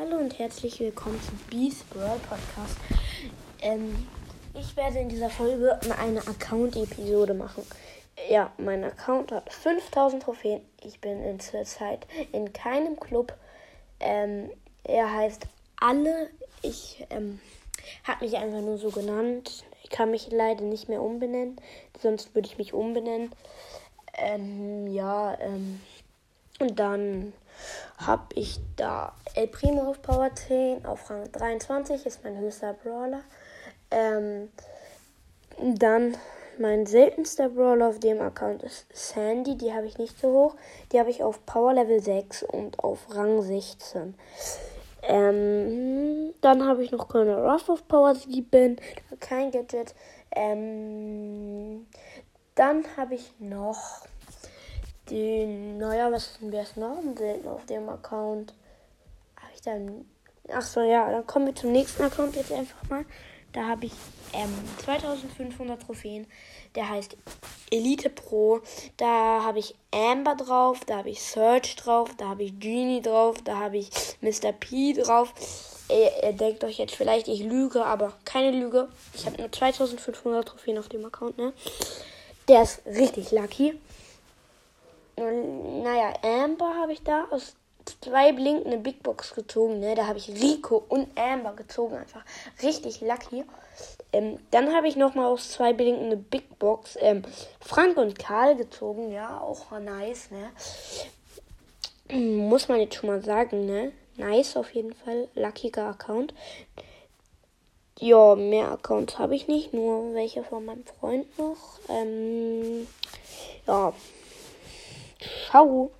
Hallo und herzlich willkommen zu Beast World Podcast. Ähm, ich werde in dieser Folge eine Account-Episode machen. Ja, mein Account hat 5000 Trophäen. Ich bin in zurzeit in keinem Club. Ähm, er heißt Alle. Ich ähm, habe mich einfach nur so genannt. Ich kann mich leider nicht mehr umbenennen. Sonst würde ich mich umbenennen. Ähm, ja, ähm, und dann habe ich da El Primo auf Power 10, auf Rang 23 ist mein höchster Brawler. Ähm, dann mein seltenster Brawler auf dem Account ist Sandy, die habe ich nicht so hoch. Die habe ich auf Power Level 6 und auf Rang 16. Ähm, dann habe ich noch Colonel Ruff auf Power 7, kein Gadget. Ähm, dann habe ich noch den, naja, was ist denn wer ist selten auf dem Account? Habe ich dann. Ach so, ja, dann kommen wir zum nächsten Account jetzt einfach mal. Da habe ich ähm, 2500 Trophäen. Der heißt Elite Pro. Da habe ich Amber drauf, da habe ich Search drauf, da habe ich Genie drauf, da habe ich Mr. P drauf. Ihr, ihr, denkt euch jetzt vielleicht, ich lüge, aber keine Lüge. Ich habe nur 2500 Trophäen auf dem Account, ne? Der ist richtig lucky naja, Amber habe ich da aus zwei blinkende Big Box gezogen. Ne? Da habe ich Rico und Amber gezogen. Einfach richtig lucky. Ähm, dann habe ich nochmal aus zwei blinkende Big Box ähm, Frank und Karl gezogen. Ja, auch nice. Ne? Muss man jetzt schon mal sagen. Ne? Nice auf jeden Fall. Luckiger Account. Ja, mehr Accounts habe ich nicht. Nur welche von meinem Freund noch. Ähm, ja. 巧虎